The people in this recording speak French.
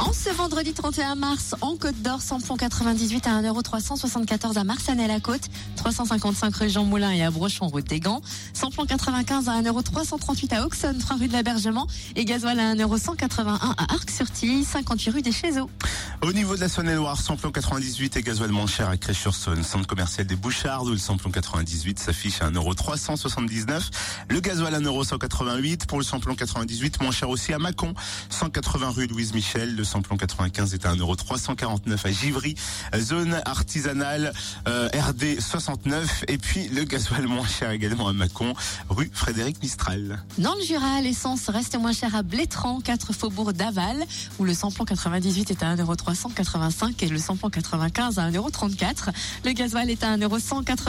En ce vendredi 31 mars, en Côte d'Or, samplon 98 à 1,374€ à Marsanne-la-Côte, 355 rue Jean Moulin et à Brochon, route des Gants. Samplon 95 à 1,338€ à Auxonne, 3 rue de l'Abergement. Et gasoil à 1,181€ à Arc-sur-Tille, 58 rue des Chézeaux. Au niveau de la Saône-et-Loire, samplon 98 et gasoil moins cher à Crèche-sur-Saône, centre commercial des Bouchards, où le samplon 98 s'affiche à 1,379€. Le gasoil à 1,188€ pour le samplon 98, moins cher aussi à Mâcon, 180 rue Louise Michel. Samplon 95 est à 1,349€ à Givry, zone artisanale euh, RD 69. Et puis le gasoil moins cher également à Mâcon, rue Frédéric Mistral. Dans le Jura, l'essence reste moins chère à Blétran, 4 faubourg d'Aval, où le samplon 98 est à 1,385€ et le samplon 95 à 1,34€. Le gasoil est à 1,180€.